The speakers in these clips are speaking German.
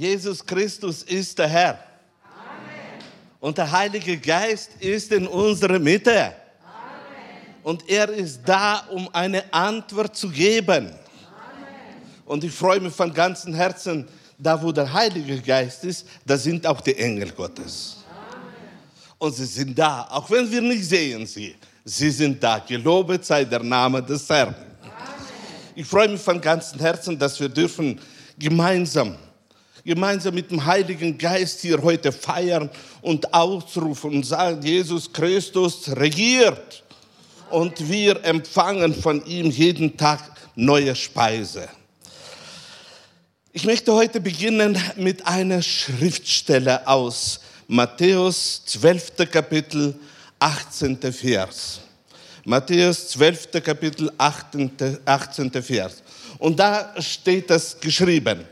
Jesus Christus ist der Herr. Amen. Und der Heilige Geist ist in unserer Mitte. Amen. Und er ist da, um eine Antwort zu geben. Amen. Und ich freue mich von ganzem Herzen, da wo der Heilige Geist ist, da sind auch die Engel Gottes. Und sie sind da, auch wenn wir nicht sehen sie. Sie sind da. Gelobet sei der Name des Herrn. Ich freue mich von ganzem Herzen, dass wir dürfen gemeinsam gemeinsam mit dem Heiligen Geist hier heute feiern und ausrufen und sagen, Jesus Christus regiert. Und wir empfangen von ihm jeden Tag neue Speise. Ich möchte heute beginnen mit einer Schriftstelle aus Matthäus 12. Kapitel 18. Vers. Matthäus 12. Kapitel 18. Vers. Und da steht das geschrieben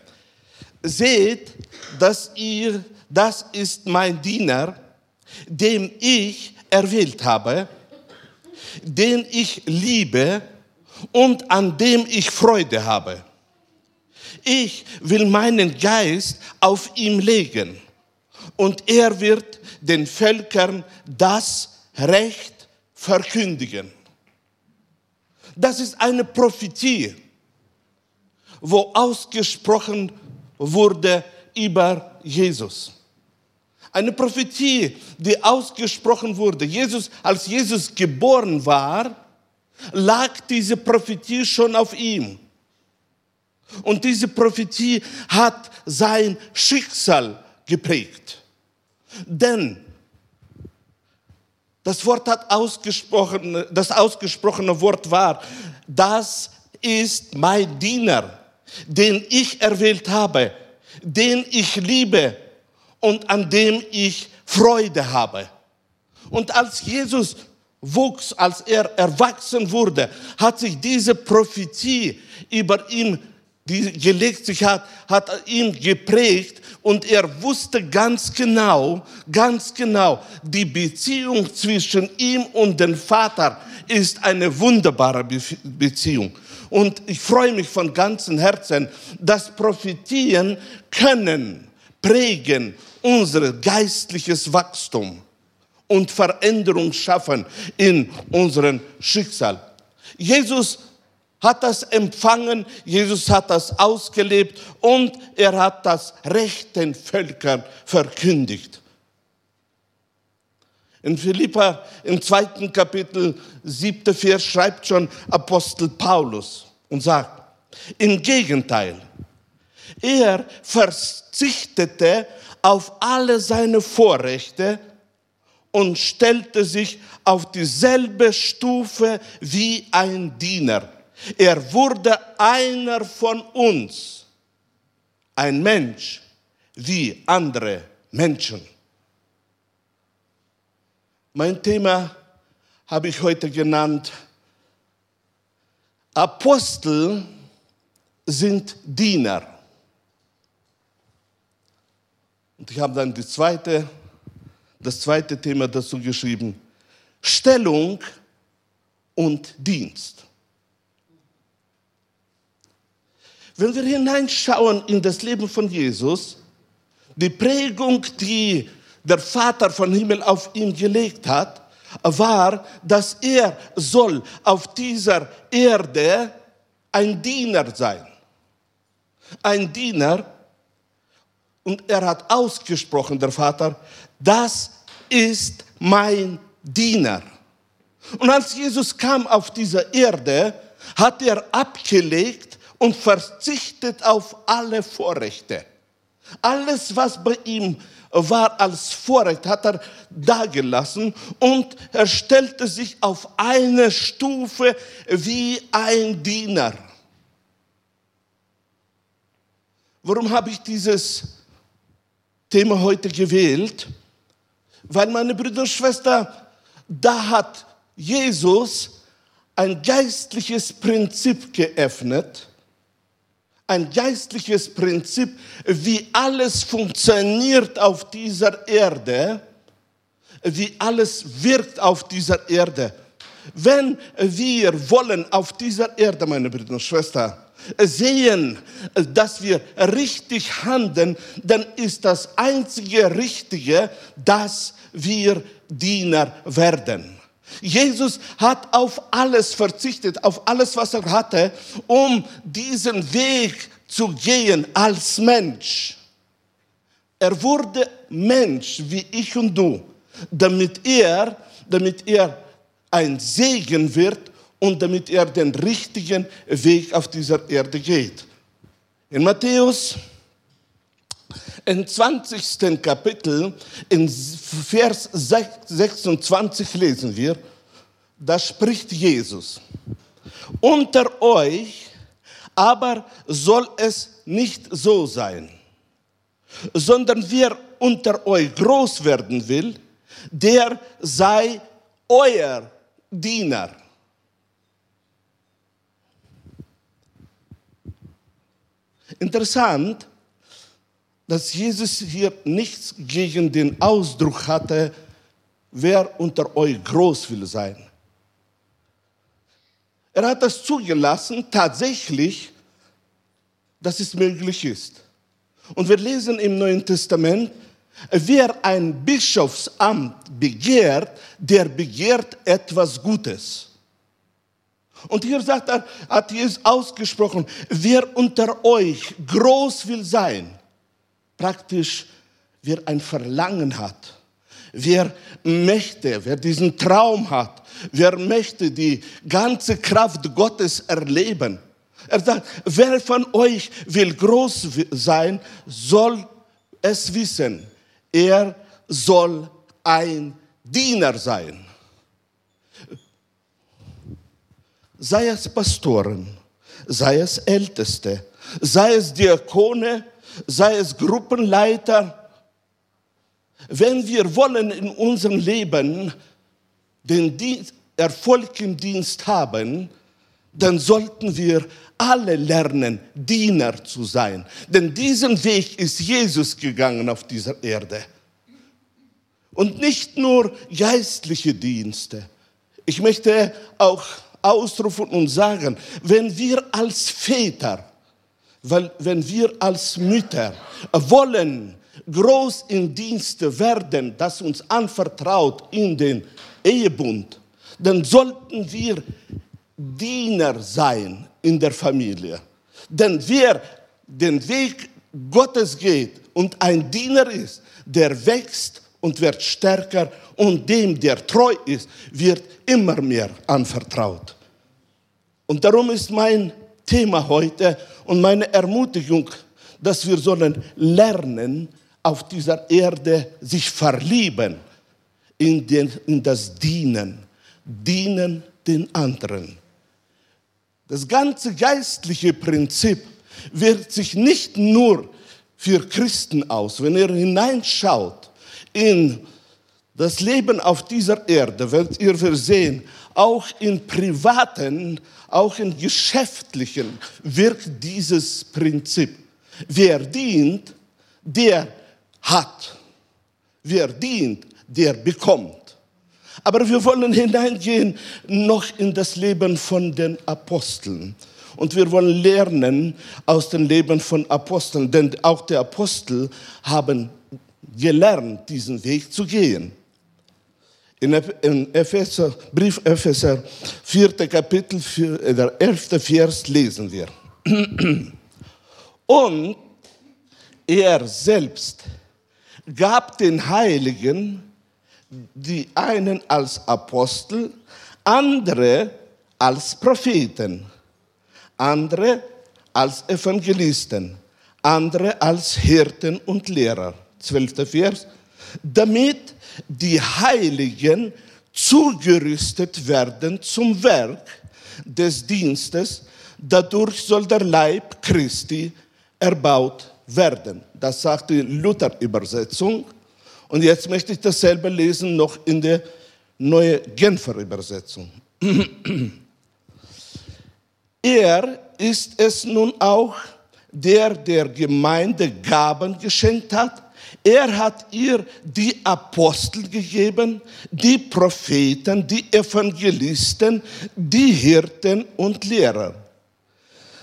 seht, dass ihr, das ist mein Diener, dem ich erwählt habe, den ich liebe und an dem ich Freude habe. Ich will meinen Geist auf ihm legen und er wird den Völkern das Recht verkündigen. Das ist eine Prophetie, wo ausgesprochen wurde über Jesus. Eine Prophetie, die ausgesprochen wurde. Jesus, als Jesus geboren war, lag diese Prophetie schon auf ihm. Und diese Prophetie hat sein Schicksal geprägt. Denn das Wort hat ausgesprochen, das ausgesprochene Wort war, das ist mein Diener den ich erwählt habe, den ich liebe und an dem ich Freude habe. Und als Jesus wuchs, als er erwachsen wurde, hat sich diese Prophetie über ihn die gelegt sich hat, hat ihn geprägt und er wusste ganz genau, ganz genau, die Beziehung zwischen ihm und dem Vater ist eine wunderbare Beziehung. Und ich freue mich von ganzem Herzen, dass Prophetien können prägen unser geistliches Wachstum und Veränderung schaffen in unserem Schicksal. Jesus hat das empfangen, Jesus hat das ausgelebt und er hat das rechten Völkern verkündigt. In Philippa im zweiten Kapitel, siebte Vers, schreibt schon Apostel Paulus und sagt, im Gegenteil, er verzichtete auf alle seine Vorrechte und stellte sich auf dieselbe Stufe wie ein Diener. Er wurde einer von uns, ein Mensch wie andere Menschen. Mein Thema habe ich heute genannt, Apostel sind Diener. Und ich habe dann die zweite, das zweite Thema dazu geschrieben, Stellung und Dienst. Wenn wir hineinschauen in das Leben von Jesus, die Prägung, die der Vater von Himmel auf ihn gelegt hat, war, dass er soll auf dieser Erde ein Diener sein. Ein Diener. Und er hat ausgesprochen, der Vater, das ist mein Diener. Und als Jesus kam auf diese Erde, hat er abgelegt und verzichtet auf alle Vorrechte. Alles, was bei ihm war als Vorrecht, hat er dagelassen und er stellte sich auf eine Stufe wie ein Diener. Warum habe ich dieses Thema heute gewählt? Weil meine Brüder und Schwestern, da hat Jesus ein geistliches Prinzip geöffnet, ein geistliches Prinzip, wie alles funktioniert auf dieser Erde, wie alles wirkt auf dieser Erde, wenn wir wollen auf dieser Erde, meine Brüder und Schwestern, sehen, dass wir richtig handeln, dann ist das einzige Richtige, dass wir Diener werden. Jesus hat auf alles verzichtet, auf alles, was er hatte, um diesen Weg zu gehen als Mensch. Er wurde Mensch wie ich und du, damit er, damit er ein Segen wird und damit er den richtigen Weg auf dieser Erde geht. In Matthäus im 20. Kapitel, in Vers 26 lesen wir, da spricht Jesus, unter euch aber soll es nicht so sein, sondern wer unter euch groß werden will, der sei euer Diener. Interessant, dass Jesus hier nichts gegen den Ausdruck hatte, wer unter euch groß will sein. Er hat das zugelassen, tatsächlich, dass es möglich ist. Und wir lesen im Neuen Testament, wer ein Bischofsamt begehrt, der begehrt etwas Gutes. Und hier sagt er, hat Jesus ausgesprochen, wer unter euch groß will sein, praktisch wer ein Verlangen hat, wer möchte, wer diesen Traum hat, wer möchte die ganze Kraft Gottes erleben. Er sagt, wer von euch will groß sein, soll es wissen, er soll ein Diener sein. sei es Pastoren, sei es Älteste, sei es Diakone, sei es Gruppenleiter. Wenn wir wollen in unserem Leben den Dienst, Erfolg im Dienst haben, dann sollten wir alle lernen, Diener zu sein. Denn diesen Weg ist Jesus gegangen auf dieser Erde. Und nicht nur geistliche Dienste. Ich möchte auch ausrufen und sagen, wenn wir als Väter, weil, wenn wir als Mütter wollen, groß in Dienste werden, das uns anvertraut in den Ehebund, dann sollten wir Diener sein in der Familie. Denn wer den Weg Gottes geht und ein Diener ist, der wächst und wird stärker und dem, der treu ist, wird immer mehr anvertraut. Und darum ist mein Thema heute und meine Ermutigung, dass wir sollen lernen, auf dieser Erde sich verlieben in, den, in das Dienen, dienen den anderen. Das ganze geistliche Prinzip wirkt sich nicht nur für Christen aus. Wenn ihr hineinschaut in das Leben auf dieser Erde, werdet ihr sehen, auch in privaten, auch in geschäftlichen wirkt dieses Prinzip. Wer dient, der hat. Wer dient, der bekommt. Aber wir wollen hineingehen noch in das Leben von den Aposteln. Und wir wollen lernen aus dem Leben von Aposteln, denn auch die Apostel haben gelernt, diesen Weg zu gehen. In Epheser, Brief Epheser, 4. Kapitel, äh, der 11. Vers lesen wir. Und er selbst gab den Heiligen die einen als Apostel, andere als Propheten, andere als Evangelisten, andere als Hirten und Lehrer. Zwölfter Vers. Damit die Heiligen zugerüstet werden zum Werk des Dienstes, dadurch soll der Leib Christi erbaut werden. Das sagt die Luther-Übersetzung. Und jetzt möchte ich dasselbe lesen noch in der neue Genfer Übersetzung. er ist es nun auch, der der Gemeinde Gaben geschenkt hat, Er hat ihr die Apostel gegeben, die Propheten, die Evangelisten, die Hirten und Lehrer.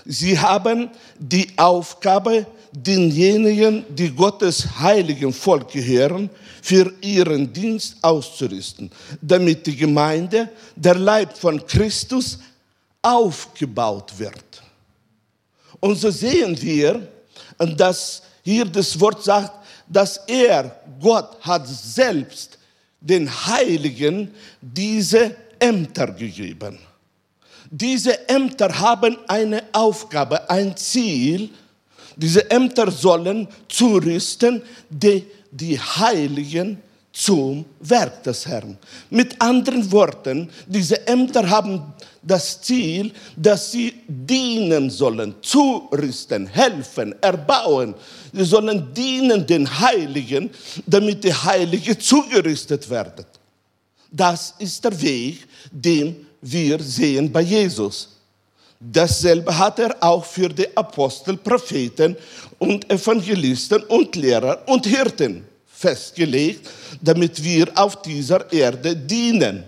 Sie haben die Aufgabe, denjenigen, die Gottes heiligen Volk gehören, für ihren Dienst auszurüsten, damit die Gemeinde, der Leib von Christus, aufgebaut wird. Und so sehen wir, dass hier das Wort sagt, dass er, Gott, hat selbst den Heiligen diese Ämter gegeben. Diese Ämter haben eine Aufgabe, ein Ziel. Diese Ämter sollen zurüsten die, die Heiligen zum Werk des Herrn. Mit anderen Worten, diese Ämter haben das Ziel, dass sie dienen sollen, zurüsten, helfen, erbauen. Sollen dienen den Heiligen, damit die Heiligen zugerüstet werden. Das ist der Weg, den wir sehen bei Jesus. Dasselbe hat er auch für die Apostel, Propheten und Evangelisten und Lehrer und Hirten festgelegt, damit wir auf dieser Erde dienen.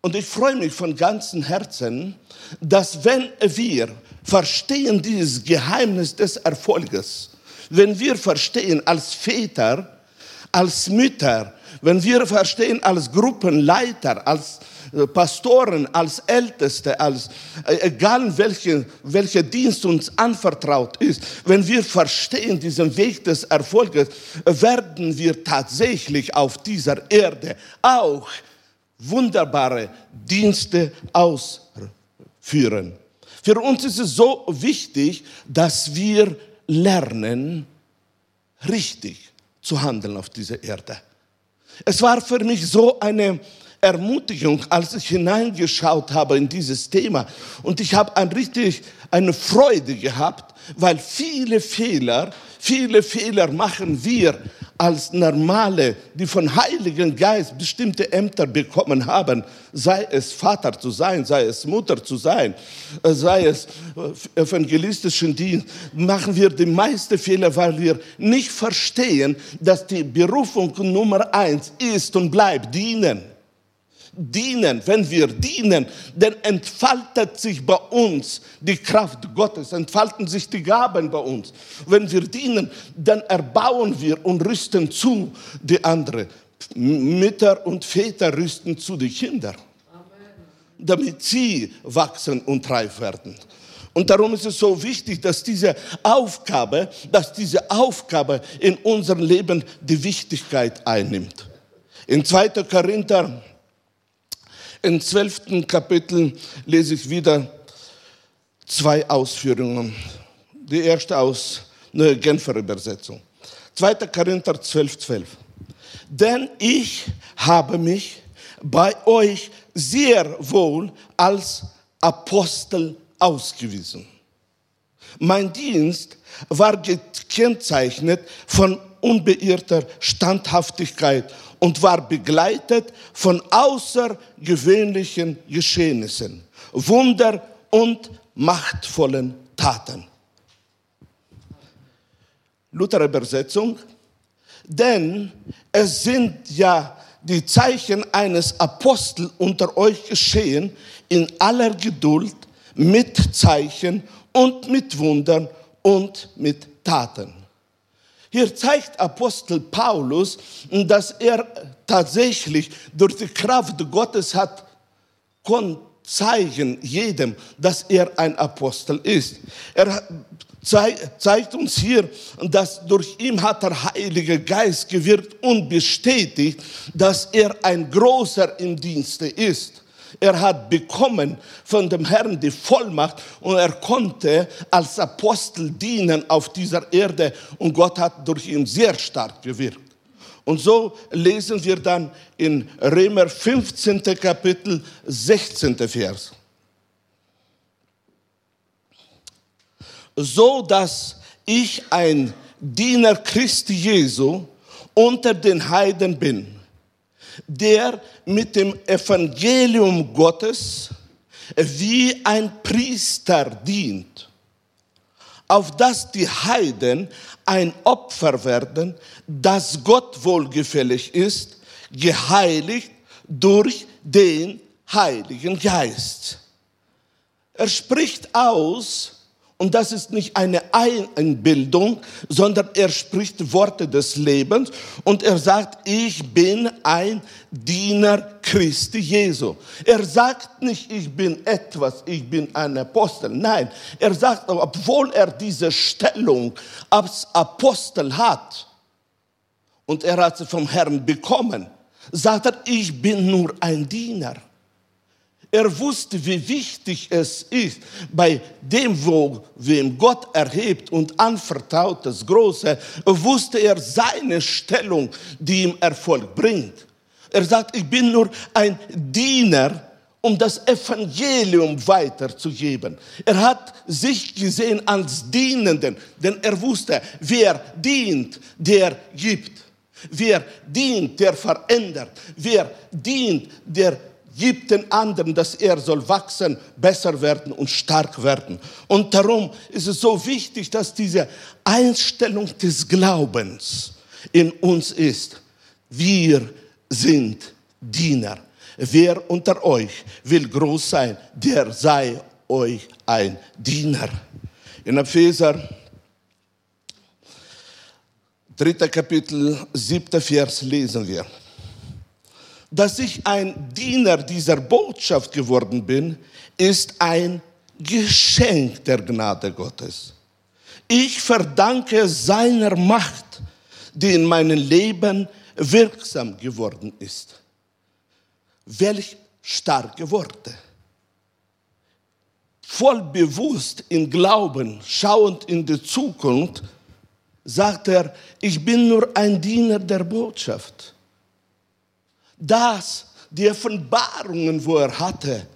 Und ich freue mich von ganzem Herzen, dass wenn wir verstehen dieses Geheimnis des Erfolges, wenn wir verstehen als Väter, als Mütter, wenn wir verstehen als Gruppenleiter, als äh, Pastoren, als Älteste, als äh, egal welcher welche Dienst uns anvertraut ist, wenn wir verstehen diesen Weg des Erfolges, werden wir tatsächlich auf dieser Erde auch wunderbare Dienste ausführen. Für uns ist es so wichtig, dass wir lernen, richtig zu handeln auf dieser Erde. Es war für mich so eine Ermutigung, als ich hineingeschaut habe in dieses Thema. Und ich habe ein richtig eine Freude gehabt, weil viele Fehler, viele Fehler machen wir als Normale, die von Heiligen Geist bestimmte Ämter bekommen haben, sei es Vater zu sein, sei es Mutter zu sein, äh, sei es äh, evangelistischen Dienst, machen wir die meisten Fehler, weil wir nicht verstehen, dass die Berufung Nummer eins ist und bleibt dienen dienen, wenn wir dienen, dann entfaltet sich bei uns die Kraft Gottes, entfalten sich die Gaben bei uns. Wenn wir dienen, dann erbauen wir und rüsten zu die anderen. Mütter und Väter rüsten zu die Kinder, damit sie wachsen und reif werden. Und darum ist es so wichtig, dass diese Aufgabe, dass diese Aufgabe in unserem Leben die Wichtigkeit einnimmt. In 2. Korinther im zwölften Kapitel lese ich wieder zwei Ausführungen. Die erste aus der Genfer Übersetzung. 2. Korinther 12, 12. Denn ich habe mich bei euch sehr wohl als Apostel ausgewiesen. Mein Dienst war gekennzeichnet von unbeirrter Standhaftigkeit und war begleitet von außergewöhnlichen Geschehnissen, Wunder und machtvollen Taten. Luther Übersetzung. Denn es sind ja die Zeichen eines Apostel unter euch geschehen in aller Geduld mit Zeichen und mit Wundern und mit Taten. Hier zeigt Apostel Paulus, dass er tatsächlich durch die Kraft Gottes hat zeigen jedem, dass er ein Apostel ist. Er zeigt uns hier, dass durch ihn hat der Heilige Geist gewirkt und bestätigt, dass er ein Großer im Dienste ist. Er hat bekommen von dem Herrn die Vollmacht und er konnte als Apostel dienen auf dieser Erde und Gott hat durch ihn sehr stark gewirkt. Und so lesen wir dann in Römer 15. Kapitel 16. Vers. So dass ich ein Diener Christi Jesu unter den Heiden bin der mit dem Evangelium Gottes wie ein Priester dient. auf dass die Heiden ein Opfer werden, das Gott wohlgefällig ist, geheiligt durch den Heiligen Geist. Er spricht aus, und das ist nicht eine Einbildung, sondern er spricht Worte des Lebens und er sagt, ich bin ein Diener Christi Jesu. Er sagt nicht, ich bin etwas, ich bin ein Apostel. Nein, er sagt, obwohl er diese Stellung als Apostel hat und er hat sie vom Herrn bekommen, sagt er, ich bin nur ein Diener. Er wusste, wie wichtig es ist, bei dem, wo, wem Gott erhebt und anvertraut das Große, wusste er seine Stellung, die ihm Erfolg bringt. Er sagt, ich bin nur ein Diener, um das Evangelium weiterzugeben. Er hat sich gesehen als Dienenden, denn er wusste, wer dient, der gibt. Wer dient, der verändert. Wer dient, der gibt den anderen, dass er soll wachsen, besser werden und stark werden. Und darum ist es so wichtig, dass diese Einstellung des Glaubens in uns ist. Wir sind Diener. Wer unter euch will groß sein, der sei euch ein Diener. In Epheser, dritter Kapitel, siebter Vers lesen wir dass ich ein Diener dieser Botschaft geworden bin, ist ein Geschenk der Gnade Gottes. Ich verdanke seiner Macht, die in meinem Leben wirksam geworden ist. Welch starke Worte. Voll bewusst in Glauben, schauend in die Zukunft, sagt er, ich bin nur ein Diener der Botschaft das, die Offenbarungen, wo er hatte,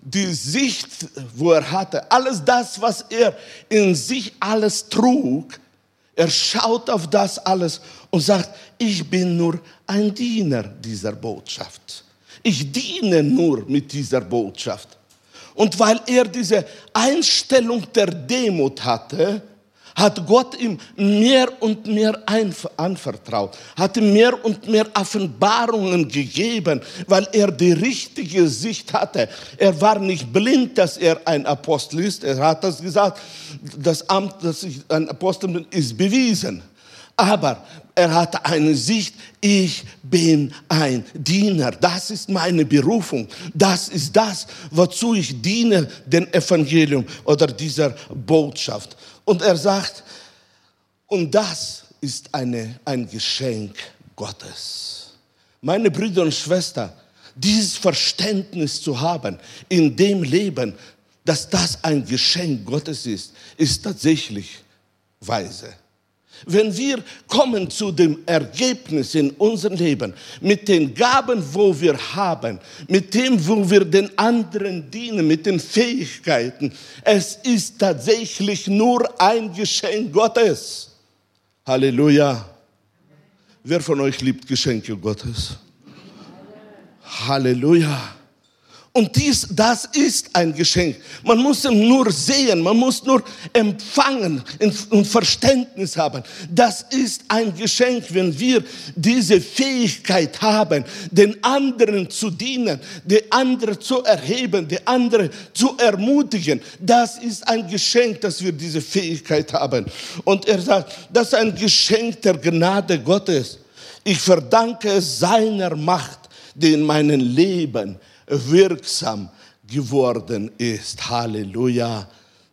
die Sicht, wo er hatte, alles das, was er in sich alles trug, er schaut auf das alles und sagt, ich bin nur ein Diener dieser Botschaft. Ich diene nur mit dieser Botschaft. Und weil er diese Einstellung der Demut hatte, hat Gott ihm mehr und mehr anvertraut, hat ihm mehr und mehr Offenbarungen gegeben, weil er die richtige Sicht hatte. Er war nicht blind, dass er ein Apostel ist. Er hat das gesagt, das Amt, dass ich ein Apostel bin, ist bewiesen. Aber er hatte eine Sicht, ich bin ein Diener. Das ist meine Berufung. Das ist das, wozu ich diene, dem Evangelium oder dieser Botschaft. Und er sagt, und das ist eine, ein Geschenk Gottes. Meine Brüder und Schwestern, dieses Verständnis zu haben in dem Leben, dass das ein Geschenk Gottes ist, ist tatsächlich weise. Wenn wir kommen zu dem Ergebnis in unserem Leben, mit den Gaben, wo wir haben, mit dem, wo wir den anderen dienen, mit den Fähigkeiten, es ist tatsächlich nur ein Geschenk Gottes. Halleluja. Wer von euch liebt Geschenke Gottes? Halleluja. Und dies, das ist ein Geschenk. Man muss ihn nur sehen, man muss nur empfangen und Verständnis haben. Das ist ein Geschenk, wenn wir diese Fähigkeit haben, den anderen zu dienen, die anderen zu erheben, die anderen zu ermutigen. Das ist ein Geschenk, dass wir diese Fähigkeit haben. Und er sagt, das ist ein Geschenk der Gnade Gottes. Ich verdanke es seiner Macht, die in meinem Leben wirksam geworden ist. Halleluja.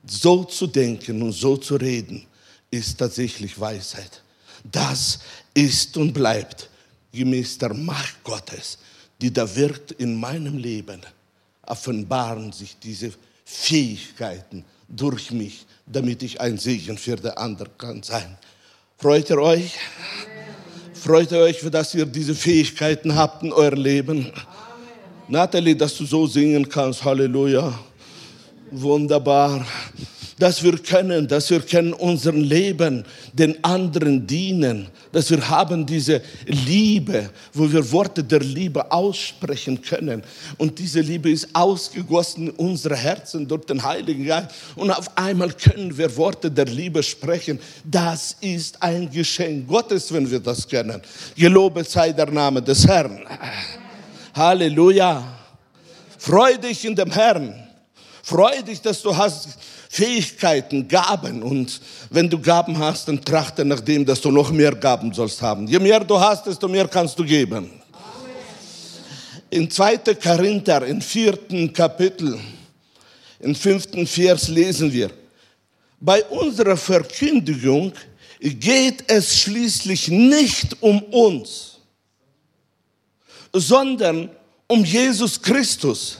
So zu denken und so zu reden ist tatsächlich Weisheit. Das ist und bleibt gemäß der Macht Gottes, die da wirkt in meinem Leben. Offenbaren sich diese Fähigkeiten durch mich, damit ich ein Segen für den anderen kann sein. Freut ihr euch? Freut ihr euch, dass ihr diese Fähigkeiten habt in eurem Leben? Natalie, dass du so singen kannst. Halleluja. Wunderbar. dass wir können, dass wir können unser Leben den anderen dienen, dass wir haben diese Liebe, wo wir Worte der Liebe aussprechen können. Und diese Liebe ist ausgegossen in unsere Herzen durch den Heiligen Geist. Und auf einmal können wir Worte der Liebe sprechen. Das ist ein Geschenk Gottes, wenn wir das können. Gelobet sei der Name des Herrn. Halleluja. Freu dich in dem Herrn. Freu dich, dass du hast Fähigkeiten, Gaben. Und wenn du Gaben hast, dann trachte nach dem, dass du noch mehr Gaben sollst haben. Je mehr du hast, desto mehr kannst du geben. In 2. Korinther, im vierten Kapitel, im fünften Vers lesen wir, bei unserer Verkündigung geht es schließlich nicht um uns, sondern um Jesus Christus,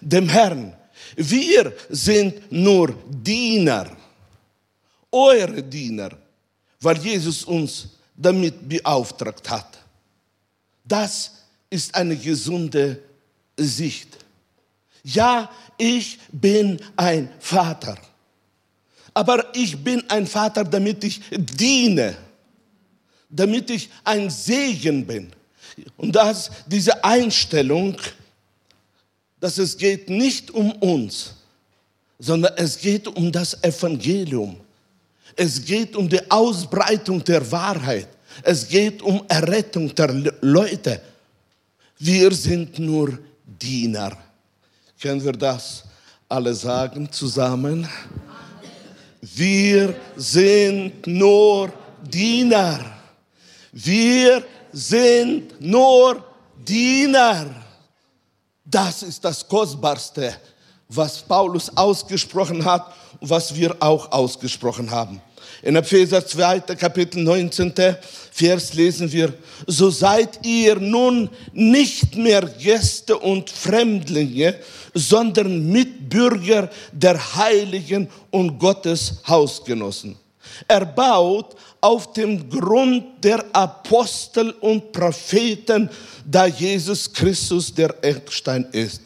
dem Herrn, wir sind nur Diener, eure Diener, weil Jesus uns damit beauftragt hat. Das ist eine gesunde Sicht. Ja, ich bin ein Vater, aber ich bin ein Vater, damit ich diene, damit ich ein Segen bin. Und das, diese Einstellung, dass es geht nicht um uns, sondern es geht um das Evangelium. Es geht um die Ausbreitung der Wahrheit. Es geht um Errettung der Leute. Wir sind nur Diener. Können wir das alle sagen zusammen? Wir sind nur Diener. Wir sind nur Diener. Das ist das Kostbarste, was Paulus ausgesprochen hat und was wir auch ausgesprochen haben. In Epheser 2. Kapitel 19. Vers lesen wir, so seid ihr nun nicht mehr Gäste und Fremdlinge, sondern Mitbürger der Heiligen und Gottes Hausgenossen. Er baut auf dem Grund der Apostel und Propheten, da Jesus Christus der Eckstein ist,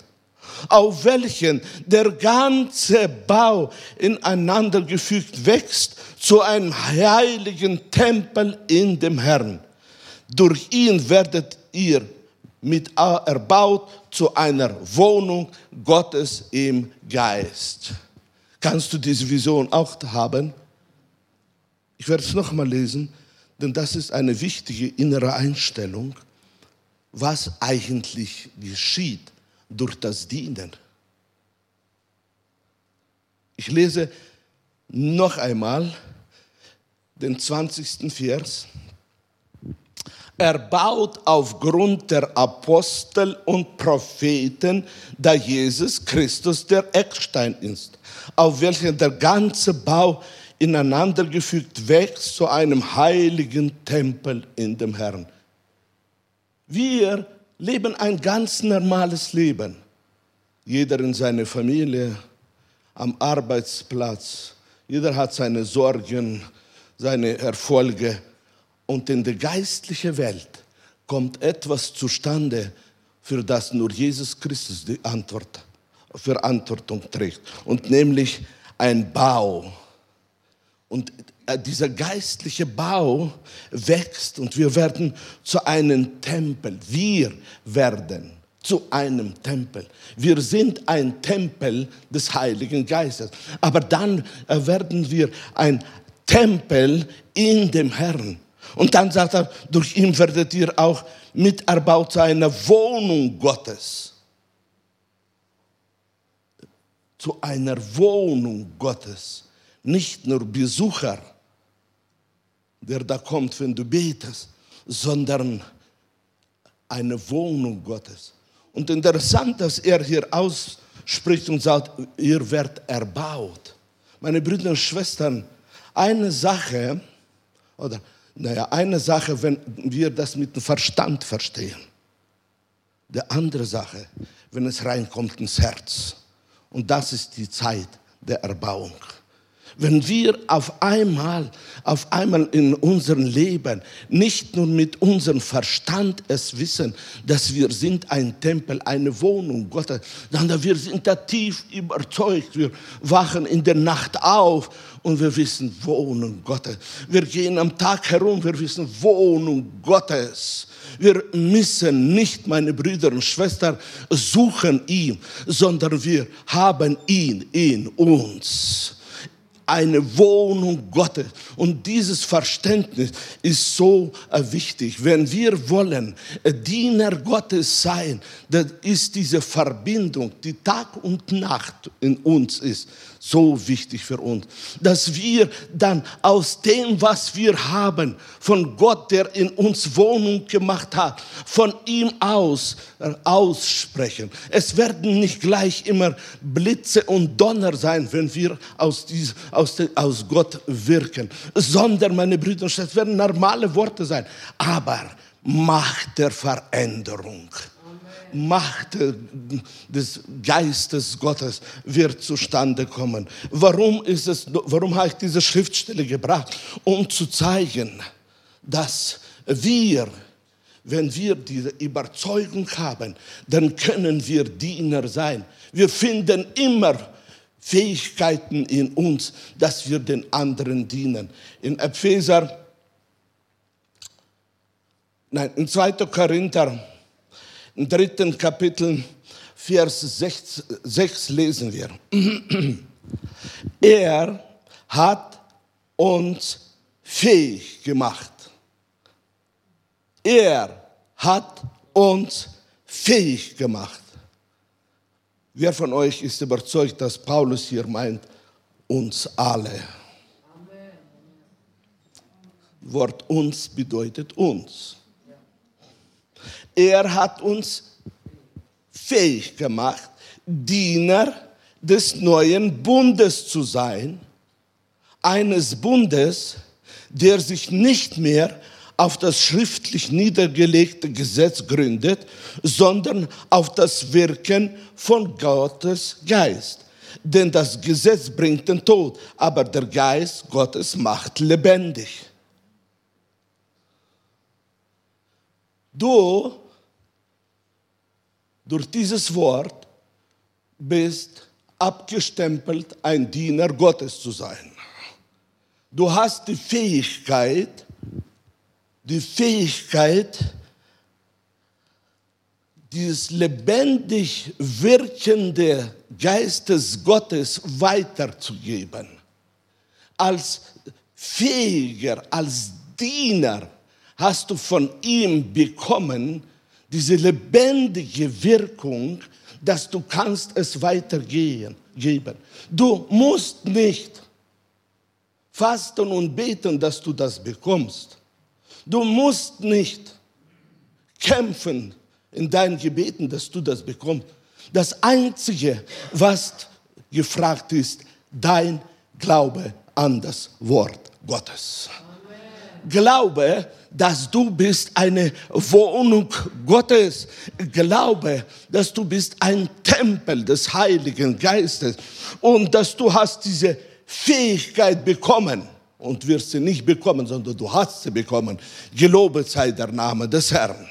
auf welchen der ganze Bau ineinander gefügt wächst zu einem heiligen Tempel in dem Herrn. Durch ihn werdet ihr mit erbaut zu einer Wohnung Gottes im Geist. Kannst du diese Vision auch haben? Ich werde es nochmal lesen, denn das ist eine wichtige innere Einstellung, was eigentlich geschieht durch das Dienen. Ich lese noch einmal den 20. Vers. Er baut aufgrund der Apostel und Propheten, da Jesus Christus der Eckstein ist, auf welchen der ganze Bau ineinandergefügt wächst zu einem heiligen Tempel in dem Herrn. Wir leben ein ganz normales Leben. Jeder in seiner Familie, am Arbeitsplatz. Jeder hat seine Sorgen, seine Erfolge. Und in der geistlichen Welt kommt etwas zustande, für das nur Jesus Christus die Antwort, Verantwortung trägt. Und nämlich ein Bau und äh, dieser geistliche Bau wächst und wir werden zu einem Tempel. Wir werden zu einem Tempel. Wir sind ein Tempel des Heiligen Geistes. Aber dann äh, werden wir ein Tempel in dem Herrn. Und dann sagt er, durch ihn werdet ihr auch miterbaut zu einer Wohnung Gottes. Zu einer Wohnung Gottes nicht nur Besucher, der da kommt, wenn du betest, sondern eine Wohnung Gottes. Und interessant, dass er hier ausspricht und sagt, ihr werdet erbaut. Meine Brüder und Schwestern, eine Sache, oder naja, eine Sache, wenn wir das mit dem Verstand verstehen. Die andere Sache, wenn es reinkommt ins Herz. Und das ist die Zeit der Erbauung. Wenn wir auf einmal, auf einmal in unserem Leben nicht nur mit unserem Verstand es wissen, dass wir sind ein Tempel, eine Wohnung Gottes, sondern wir sind da tief überzeugt. Wir wachen in der Nacht auf und wir wissen Wohnung Gottes. Wir gehen am Tag herum, wir wissen Wohnung Gottes. Wir müssen nicht, meine Brüder und Schwestern, suchen ihn, sondern wir haben ihn in uns eine Wohnung Gottes. Und dieses Verständnis ist so äh, wichtig. Wenn wir wollen äh, Diener Gottes sein, dann ist diese Verbindung, die Tag und Nacht in uns ist, so wichtig für uns, dass wir dann aus dem, was wir haben, von Gott, der in uns Wohnung gemacht hat, von ihm aus äh, aussprechen. Es werden nicht gleich immer Blitze und Donner sein, wenn wir aus, dies, aus, aus Gott wirken, sondern, meine Brüder und Schwestern, werden normale Worte sein, aber Macht der Veränderung. Macht des Geistes Gottes wird zustande kommen. Warum, ist es, warum habe ich diese Schriftstelle gebracht? Um zu zeigen, dass wir, wenn wir diese Überzeugung haben, dann können wir Diener sein. Wir finden immer Fähigkeiten in uns, dass wir den anderen dienen. In Epheser, nein, in 2. Korinther im dritten Kapitel, Vers 6, 6 lesen wir. Er hat uns fähig gemacht. Er hat uns fähig gemacht. Wer von euch ist überzeugt, dass Paulus hier meint, uns alle? Amen. Wort uns bedeutet uns. Er hat uns fähig gemacht, Diener des neuen Bundes zu sein, eines Bundes, der sich nicht mehr auf das schriftlich niedergelegte Gesetz gründet, sondern auf das Wirken von Gottes Geist. Denn das Gesetz bringt den Tod, aber der Geist Gottes macht lebendig. Du, durch dieses Wort, bist abgestempelt, ein Diener Gottes zu sein. Du hast die Fähigkeit, die Fähigkeit, dieses lebendig wirkende Geistes Gottes weiterzugeben. Als Fähiger, als Diener hast du von ihm bekommen, diese lebendige Wirkung, dass du kannst es weitergehen, geben. Du musst nicht fasten und beten, dass du das bekommst. Du musst nicht kämpfen in deinen Gebeten, dass du das bekommst. Das Einzige, was gefragt ist, dein Glaube an das Wort Gottes. Amen. Glaube, dass du bist eine Wohnung Gottes. Glaube, dass du bist ein Tempel des Heiligen Geistes und dass du hast diese Fähigkeit bekommen und wirst sie nicht bekommen, sondern du hast sie bekommen. Gelobet sei der Name des Herrn.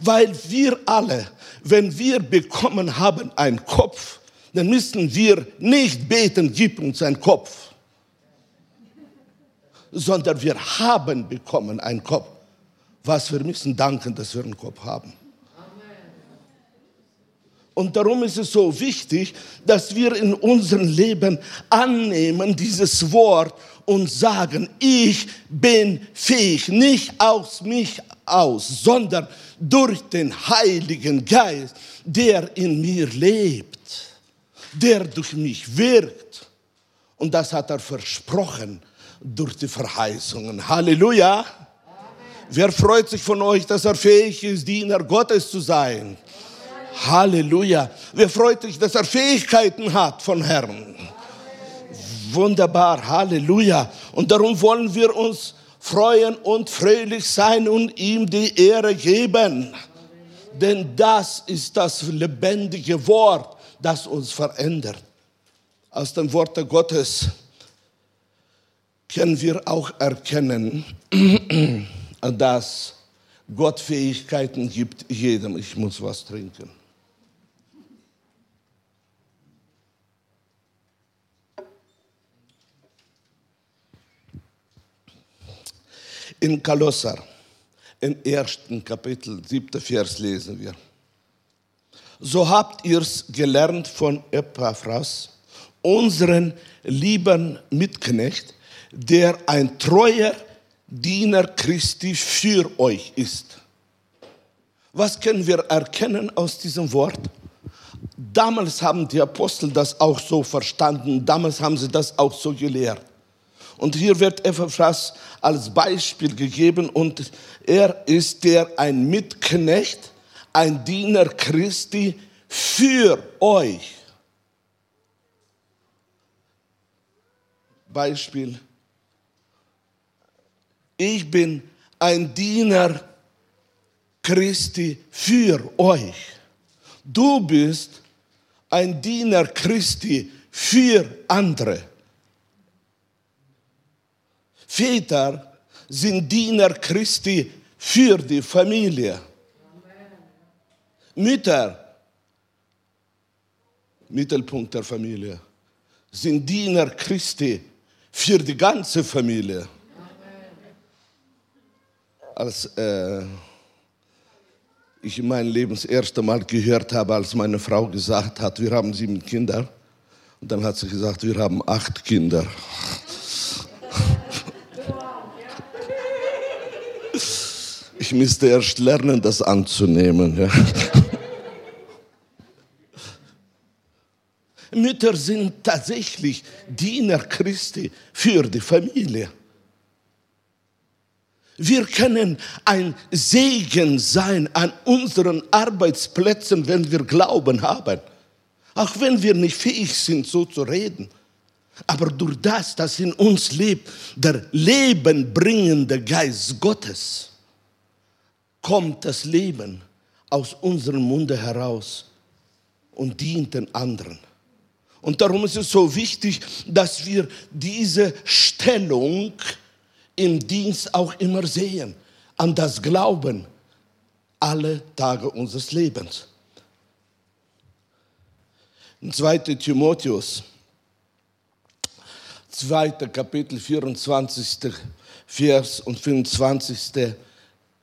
Weil wir alle, wenn wir bekommen haben einen Kopf, dann müssen wir nicht beten, gib uns einen Kopf sondern wir haben bekommen einen Kopf. Was wir müssen danken, dass wir einen Kopf haben. Und darum ist es so wichtig, dass wir in unserem Leben annehmen dieses Wort und sagen, ich bin fähig, nicht aus mich aus, sondern durch den Heiligen Geist, der in mir lebt, der durch mich wirkt. Und das hat er versprochen durch die Verheißungen. Halleluja. Amen. Wer freut sich von euch, dass er fähig ist, Diener Gottes zu sein? Halleluja. Wer freut sich, dass er Fähigkeiten hat von Herrn? Amen. Wunderbar. Halleluja. Und darum wollen wir uns freuen und fröhlich sein und ihm die Ehre geben. Denn das ist das lebendige Wort, das uns verändert. Aus dem Wort Gottes können wir auch erkennen, dass Gott Fähigkeiten gibt jedem. Ich muss was trinken. In Kolosser, im ersten Kapitel, siebter Vers lesen wir. So habt ihr's gelernt von Epaphras, unseren lieben Mitknecht, der ein treuer Diener Christi für euch ist. Was können wir erkennen aus diesem Wort? Damals haben die Apostel das auch so verstanden, damals haben sie das auch so gelehrt. Und hier wird Epaphras als Beispiel gegeben und er ist der ein Mitknecht, ein Diener Christi für euch. Beispiel. Ich bin ein Diener Christi für euch. Du bist ein Diener Christi für andere. Väter sind Diener Christi für die Familie. Mütter, Mittelpunkt der Familie, sind Diener Christi für die ganze Familie. Als äh, ich mein Leben das erste Mal gehört habe, als meine Frau gesagt hat, wir haben sieben Kinder, und dann hat sie gesagt, wir haben acht Kinder. Ich müsste erst lernen, das anzunehmen. Ja. Mütter sind tatsächlich Diener Christi für die Familie. Wir können ein Segen sein an unseren Arbeitsplätzen, wenn wir Glauben haben. Auch wenn wir nicht fähig sind, so zu reden. Aber durch das, das in uns lebt, der lebenbringende Geist Gottes, kommt das Leben aus unserem Munde heraus und dient den anderen. Und darum ist es so wichtig, dass wir diese Stellung im Dienst auch immer sehen, an das Glauben alle Tage unseres Lebens. In 2. Timotheus, 2. Kapitel, 24. Vers und 25.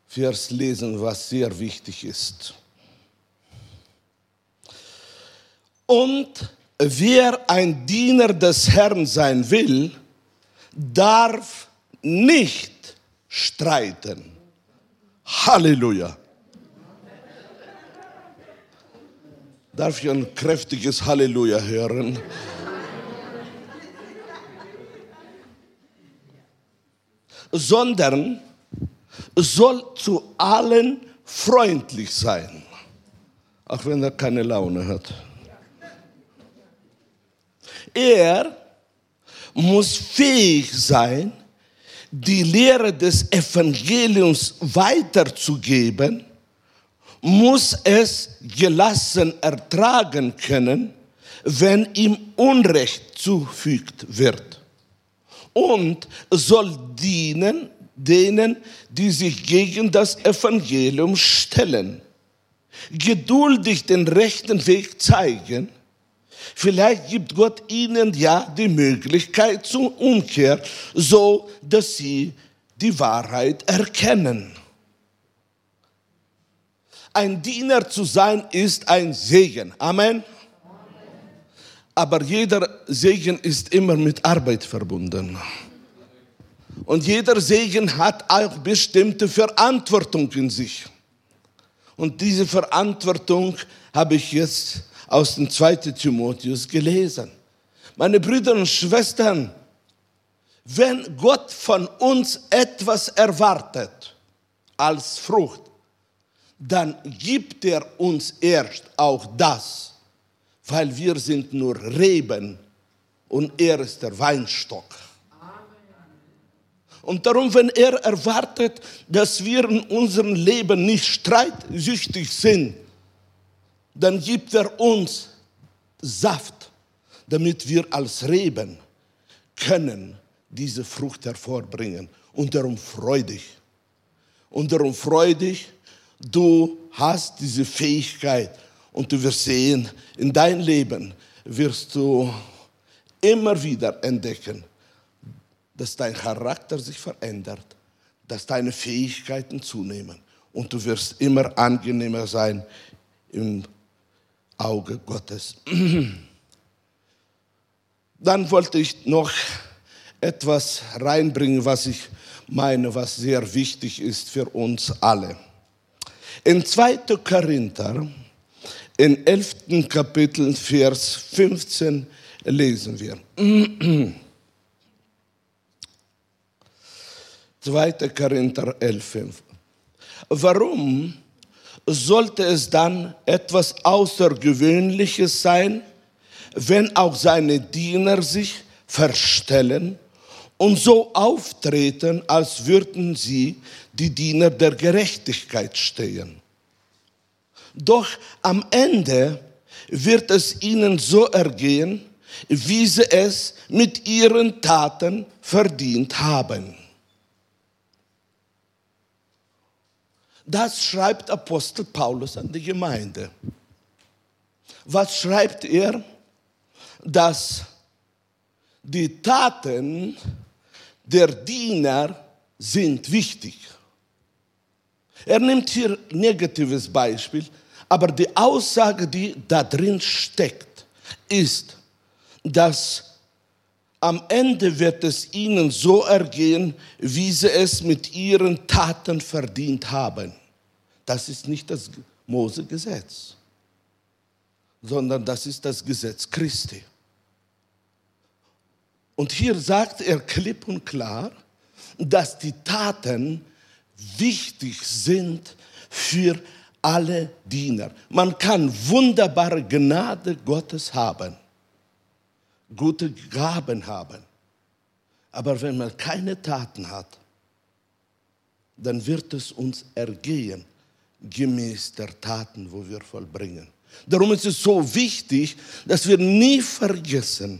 Vers lesen, was sehr wichtig ist. Und wer ein Diener des Herrn sein will, darf nicht streiten. Halleluja. Darf ich ein kräftiges Halleluja hören? Sondern soll zu allen freundlich sein, auch wenn er keine Laune hat. Er muss fähig sein, die Lehre des Evangeliums weiterzugeben, muss es gelassen ertragen können, wenn ihm Unrecht zufügt wird. Und soll dienen denen, die sich gegen das Evangelium stellen. Geduldig den rechten Weg zeigen. Vielleicht gibt Gott ihnen ja die Möglichkeit zur Umkehr, so dass sie die Wahrheit erkennen. Ein Diener zu sein ist ein Segen. Amen. Aber jeder Segen ist immer mit Arbeit verbunden. Und jeder Segen hat auch bestimmte Verantwortung in sich. Und diese Verantwortung habe ich jetzt aus dem 2. Timotheus gelesen. Meine Brüder und Schwestern, wenn Gott von uns etwas erwartet als Frucht, dann gibt er uns erst auch das, weil wir sind nur Reben und er ist der Weinstock. Und darum, wenn er erwartet, dass wir in unserem Leben nicht streitsüchtig sind, dann gibt er uns Saft, damit wir als Reben können diese Frucht hervorbringen. Und darum freu dich. Und darum freu dich, du hast diese Fähigkeit und du wirst sehen, in dein Leben wirst du immer wieder entdecken, dass dein Charakter sich verändert, dass deine Fähigkeiten zunehmen und du wirst immer angenehmer sein im Auge Gottes. Dann wollte ich noch etwas reinbringen, was ich meine, was sehr wichtig ist für uns alle. In 2. Korinther, in 11. Kapitel, Vers 15 lesen wir. 2. Korinther 11, 5. Warum sollte es dann etwas Außergewöhnliches sein, wenn auch seine Diener sich verstellen und so auftreten, als würden sie die Diener der Gerechtigkeit stehen. Doch am Ende wird es ihnen so ergehen, wie sie es mit ihren Taten verdient haben. Das schreibt Apostel Paulus an die Gemeinde. Was schreibt er? Dass die Taten der Diener sind wichtig. Er nimmt hier ein negatives Beispiel, aber die Aussage, die da drin steckt, ist, dass am Ende wird es ihnen so ergehen, wie sie es mit ihren Taten verdient haben. Das ist nicht das Mose-Gesetz, sondern das ist das Gesetz Christi. Und hier sagt er klipp und klar, dass die Taten wichtig sind für alle Diener. Man kann wunderbare Gnade Gottes haben, gute Gaben haben, aber wenn man keine Taten hat, dann wird es uns ergehen, gemäß der Taten, wo wir vollbringen. Darum ist es so wichtig, dass wir nie vergessen,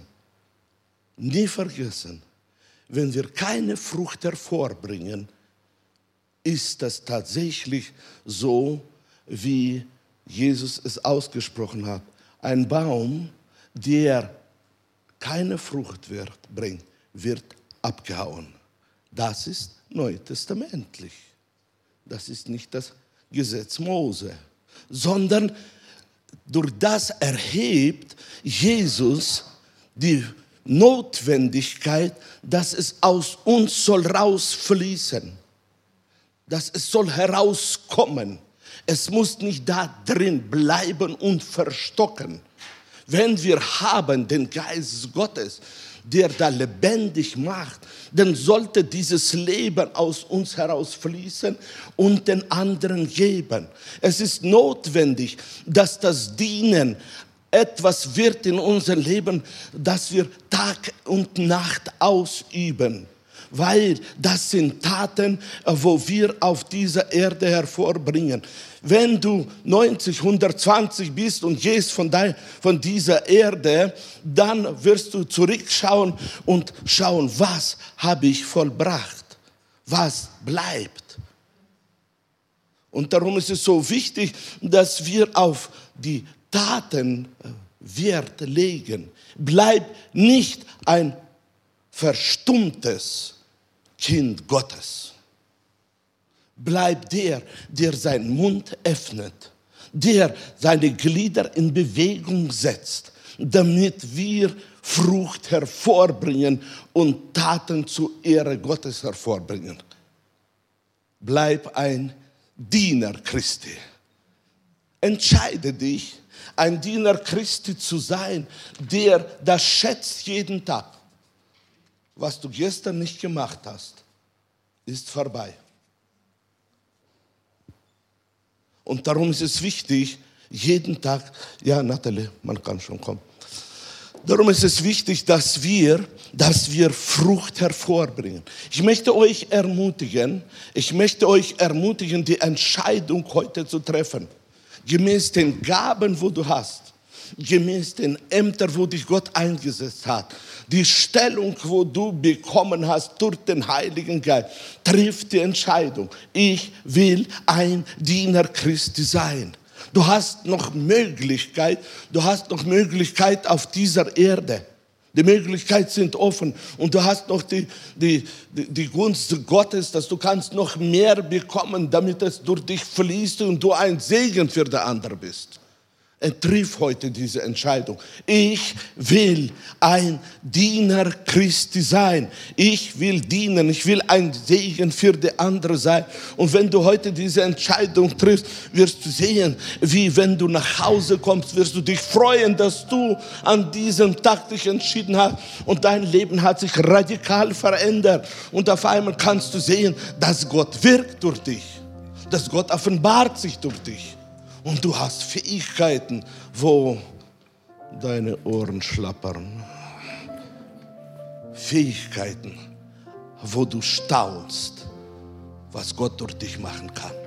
nie vergessen, wenn wir keine Frucht hervorbringen, ist das tatsächlich so, wie Jesus es ausgesprochen hat. Ein Baum, der keine Frucht wird, bringt, wird abgehauen. Das ist neutestamentlich. Das ist nicht das Gesetz Mose, sondern durch das erhebt Jesus die Notwendigkeit, dass es aus uns soll rausfließen, dass es soll herauskommen. Es muss nicht da drin bleiben und verstocken. Wenn wir haben den Geist Gottes, der da lebendig macht, dann sollte dieses Leben aus uns herausfließen und den anderen geben. Es ist notwendig, dass das Dienen etwas wird in unserem Leben, das wir Tag und Nacht ausüben weil das sind Taten, äh, wo wir auf dieser Erde hervorbringen. Wenn du 90, 120 bist und gehst von, dein, von dieser Erde, dann wirst du zurückschauen und schauen, was habe ich vollbracht, was bleibt. Und darum ist es so wichtig, dass wir auf die Taten äh, Wert legen. Bleib nicht ein verstummtes Kind Gottes. Bleib der, der seinen Mund öffnet, der seine Glieder in Bewegung setzt, damit wir Frucht hervorbringen und Taten zur Ehre Gottes hervorbringen. Bleib ein Diener Christi. Entscheide dich, ein Diener Christi zu sein, der das schätzt jeden Tag was du gestern nicht gemacht hast, ist vorbei. Und darum ist es wichtig, jeden Tag, ja, Nathalie, man kann schon kommen. Darum ist es wichtig, dass wir, dass wir Frucht hervorbringen. Ich möchte euch ermutigen, ich möchte euch ermutigen, die Entscheidung heute zu treffen. Gemäß den Gaben, wo du hast. Gemäß den Ämtern, wo dich Gott eingesetzt hat. Die Stellung, wo du bekommen hast durch den Heiligen Geist, trifft die Entscheidung. Ich will ein Diener Christi sein. Du hast noch Möglichkeit, du hast noch Möglichkeit auf dieser Erde. Die Möglichkeiten sind offen und du hast noch die, die, die, Gunst Gottes, dass du kannst noch mehr bekommen, damit es durch dich fließt und du ein Segen für die andere bist. Triff heute diese Entscheidung. Ich will ein Diener Christi sein. Ich will dienen. Ich will ein Segen für die andere sein. Und wenn du heute diese Entscheidung triffst, wirst du sehen, wie wenn du nach Hause kommst, wirst du dich freuen, dass du an diesem Tag dich entschieden hast und dein Leben hat sich radikal verändert. Und auf einmal kannst du sehen, dass Gott wirkt durch dich. Dass Gott offenbart sich durch dich und du hast Fähigkeiten, wo deine Ohren schlappern. Fähigkeiten, wo du staunst, was Gott durch dich machen kann.